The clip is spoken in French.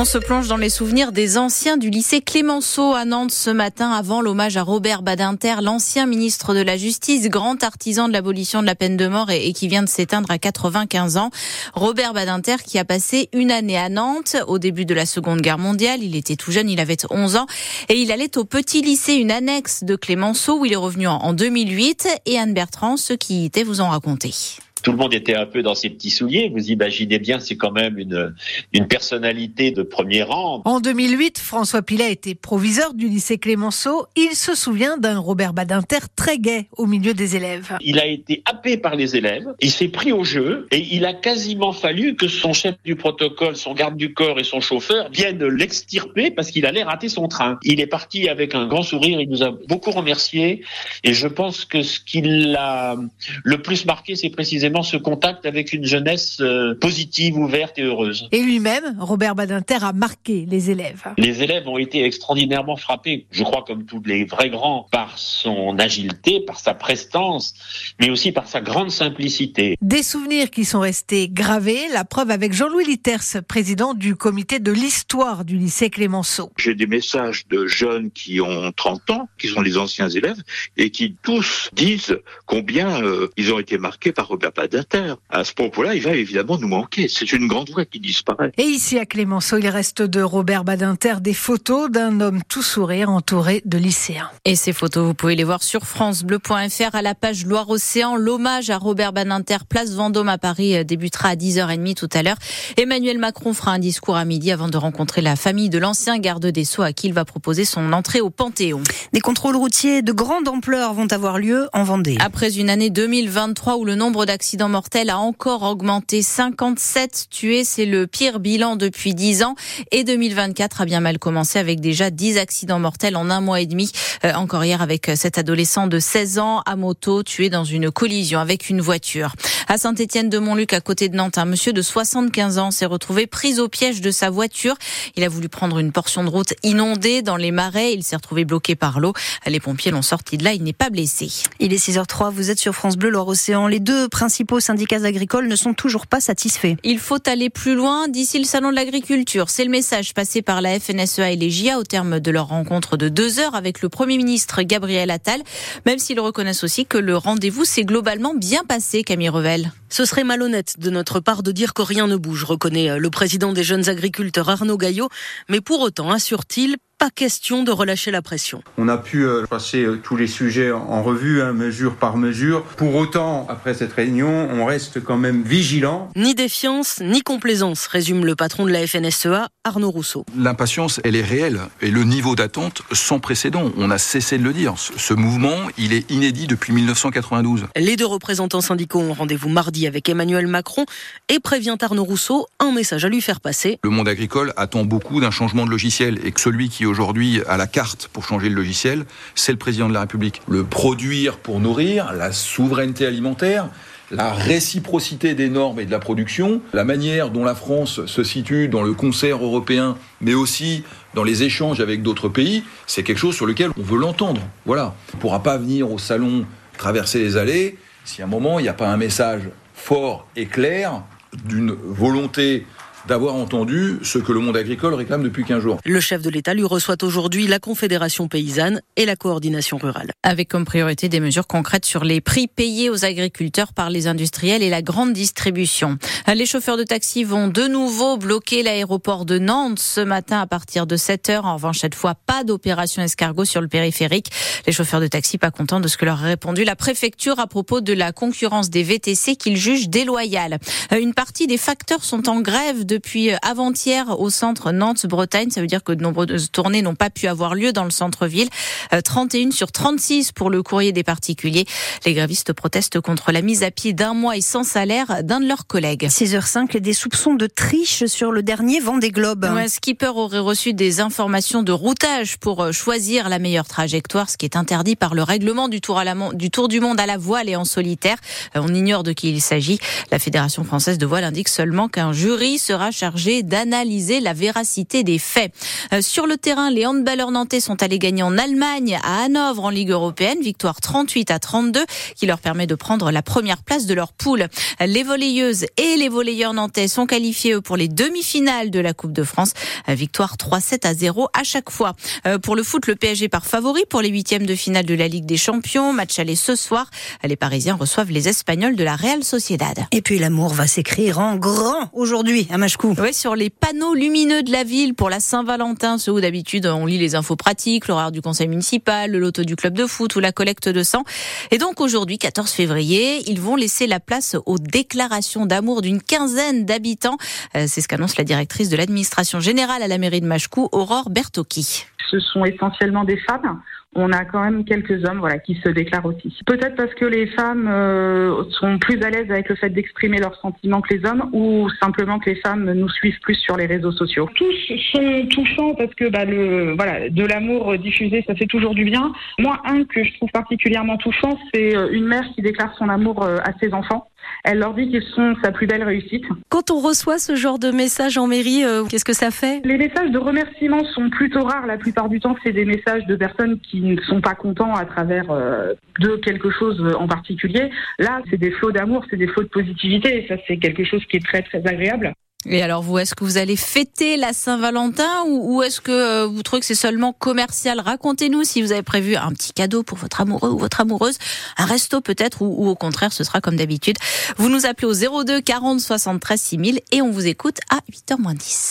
On se plonge dans les souvenirs des anciens du lycée Clémenceau à Nantes ce matin avant l'hommage à Robert Badinter, l'ancien ministre de la Justice, grand artisan de l'abolition de la peine de mort et, qui vient de s'éteindre à 95 ans. Robert Badinter qui a passé une année à Nantes au début de la Seconde Guerre mondiale. Il était tout jeune, il avait 11 ans et il allait au petit lycée, une annexe de Clémenceau où il est revenu en 2008 et Anne Bertrand, ceux qui y étaient vous ont raconté tout le monde était un peu dans ses petits souliers. Vous imaginez bien, c'est quand même une, une personnalité de premier rang. En 2008, François Pilet était proviseur du lycée Clémenceau. Il se souvient d'un Robert Badinter très gai au milieu des élèves. Il a été happé par les élèves, il s'est pris au jeu et il a quasiment fallu que son chef du protocole, son garde du corps et son chauffeur viennent l'extirper parce qu'il allait rater son train. Il est parti avec un grand sourire, il nous a beaucoup remercié et je pense que ce qui l'a le plus marqué, c'est précisément ce contact avec une jeunesse euh, positive, ouverte et heureuse. Et lui-même, Robert Badinter, a marqué les élèves. Les élèves ont été extraordinairement frappés, je crois comme tous les vrais grands, par son agilité, par sa prestance, mais aussi par sa grande simplicité. Des souvenirs qui sont restés gravés, la preuve avec Jean-Louis Litters, président du comité de l'histoire du lycée Clémenceau. J'ai des messages de jeunes qui ont 30 ans, qui sont les anciens élèves, et qui tous disent combien euh, ils ont été marqués par Robert Badinter. À ce propos-là, il va évidemment nous manquer. C'est une grande voix qui disparaît. Et ici à Clémenceau, il reste de Robert Badinter des photos d'un homme tout sourire entouré de lycéens. Et ces photos, vous pouvez les voir sur francebleu.fr à la page Loire-Océan. L'hommage à Robert Badinter, place Vendôme à Paris, euh, débutera à 10h30 tout à l'heure. Emmanuel Macron fera un discours à midi avant de rencontrer la famille de l'ancien garde des Sceaux à qui il va proposer son entrée au Panthéon. Des contrôles routiers de grande ampleur vont avoir lieu en Vendée. Après une année 2023 où le nombre d'accidents l'accident mortel a encore augmenté. 57 tués, c'est le pire bilan depuis 10 ans. Et 2024 a bien mal commencé avec déjà 10 accidents mortels en un mois et demi. Euh, encore hier avec cet adolescent de 16 ans à moto tué dans une collision avec une voiture. À Saint-Étienne-de-Montluc, à côté de Nantes, un monsieur de 75 ans s'est retrouvé pris au piège de sa voiture. Il a voulu prendre une portion de route inondée dans les marais. Il s'est retrouvé bloqué par l'eau. Les pompiers l'ont sorti de là. Il n'est pas blessé. Il est 6h03. Vous êtes sur France Bleu, Loire-Océan. Les deux principaux principaux syndicats agricoles ne sont toujours pas satisfaits. Il faut aller plus loin d'ici le salon de l'agriculture. C'est le message passé par la FNSEA et les GIA au terme de leur rencontre de deux heures avec le Premier ministre Gabriel Attal, même s'ils reconnaissent aussi que le rendez-vous s'est globalement bien passé, Camille Revel. Ce serait malhonnête de notre part de dire que rien ne bouge, reconnaît le président des jeunes agriculteurs Arnaud Gaillot, mais pour autant, assure-t-il, pas question de relâcher la pression. On a pu euh, passer euh, tous les sujets en revue, hein, mesure par mesure. Pour autant, après cette réunion, on reste quand même vigilant. Ni défiance, ni complaisance, résume le patron de la FNSEA, Arnaud Rousseau. L'impatience, elle est réelle et le niveau d'attente sans précédent. On a cessé de le dire. Ce mouvement, il est inédit depuis 1992. Les deux représentants syndicaux ont rendez-vous mardi avec Emmanuel Macron et prévient Arnaud Rousseau un message à lui faire passer. Le monde agricole attend beaucoup d'un changement de logiciel et que celui qui aujourd'hui à la carte pour changer le logiciel, c'est le président de la République. Le produire pour nourrir, la souveraineté alimentaire, la réciprocité des normes et de la production, la manière dont la France se situe dans le concert européen, mais aussi dans les échanges avec d'autres pays, c'est quelque chose sur lequel on veut l'entendre. Voilà. On ne pourra pas venir au salon traverser les allées si à un moment il n'y a pas un message fort et clair d'une volonté d'avoir entendu ce que le monde agricole réclame depuis 15 jours. Le chef de l'État lui reçoit aujourd'hui la Confédération paysanne et la coordination rurale. Avec comme priorité des mesures concrètes sur les prix payés aux agriculteurs par les industriels et la grande distribution. Les chauffeurs de taxi vont de nouveau bloquer l'aéroport de Nantes ce matin à partir de 7 heures. En revanche, cette fois, pas d'opération escargot sur le périphérique. Les chauffeurs de taxi pas contents de ce que leur a répondu la préfecture à propos de la concurrence des VTC qu'ils jugent déloyale. Une partie des facteurs sont en grève depuis avant-hier au centre Nantes-Bretagne. Ça veut dire que de nombreuses tournées n'ont pas pu avoir lieu dans le centre-ville. 31 euh, sur 36 pour le courrier des particuliers. Les grévistes protestent contre la mise à pied d'un mois et sans salaire d'un de leurs collègues. 6h05, des soupçons de triche sur le dernier Vendée Globe. Ouais, Skipper aurait reçu des informations de routage pour euh, choisir la meilleure trajectoire, ce qui est interdit par le règlement du Tour, à la, du tour du Monde à la voile et en solitaire. Euh, on ignore de qui il s'agit. La Fédération française de voile indique seulement qu'un jury sera sera chargé d'analyser la véracité des faits. Euh, sur le terrain, les handballeurs nantais sont allés gagner en Allemagne, à Hanovre, en Ligue européenne. Victoire 38 à 32, qui leur permet de prendre la première place de leur poule. Les volleyeuses et les volleyeurs nantais sont qualifiés pour les demi-finales de la Coupe de France. Euh, victoire 3-7 à 0 à chaque fois. Euh, pour le foot, le PSG part favori pour les huitièmes de finale de la Ligue des Champions. Match aller ce soir. Les Parisiens reçoivent les Espagnols de la Real Sociedad. Et puis l'amour va s'écrire en grand aujourd'hui à Machecou. Oui, sur les panneaux lumineux de la ville pour la Saint-Valentin, ceux où d'habitude on lit les infos pratiques, l'horaire du conseil municipal, le loto du club de foot ou la collecte de sang. Et donc aujourd'hui, 14 février, ils vont laisser la place aux déclarations d'amour d'une quinzaine d'habitants. Euh, c'est ce qu'annonce la directrice de l'administration générale à la mairie de Machecou, Aurore Bertocchi. Ce sont essentiellement des femmes on a quand même quelques hommes voilà qui se déclarent aussi. Peut-être parce que les femmes euh, sont plus à l'aise avec le fait d'exprimer leurs sentiments que les hommes ou simplement que les femmes nous suivent plus sur les réseaux sociaux? Tous sont touchants parce que bah, le voilà de l'amour diffusé ça fait toujours du bien. Moi un que je trouve particulièrement touchant c'est euh, une mère qui déclare son amour euh, à ses enfants. Elle leur dit qu'ils sont sa plus belle réussite. Quand on reçoit ce genre de message en mairie, qu'est-ce que ça fait? Les messages de remerciement sont plutôt rares. La plupart du temps, c'est des messages de personnes qui ne sont pas contents à travers euh, de quelque chose en particulier. Là, c'est des flots d'amour, c'est des flots de positivité, et ça, c'est quelque chose qui est très, très agréable. Et alors vous, est-ce que vous allez fêter la Saint-Valentin ou, est-ce que euh, vous trouvez que c'est seulement commercial? Racontez-nous si vous avez prévu un petit cadeau pour votre amoureux ou votre amoureuse, un resto peut-être, ou, ou au contraire ce sera comme d'habitude. Vous nous appelez au 02 40 73 6000 et on vous écoute à 8h moins 10.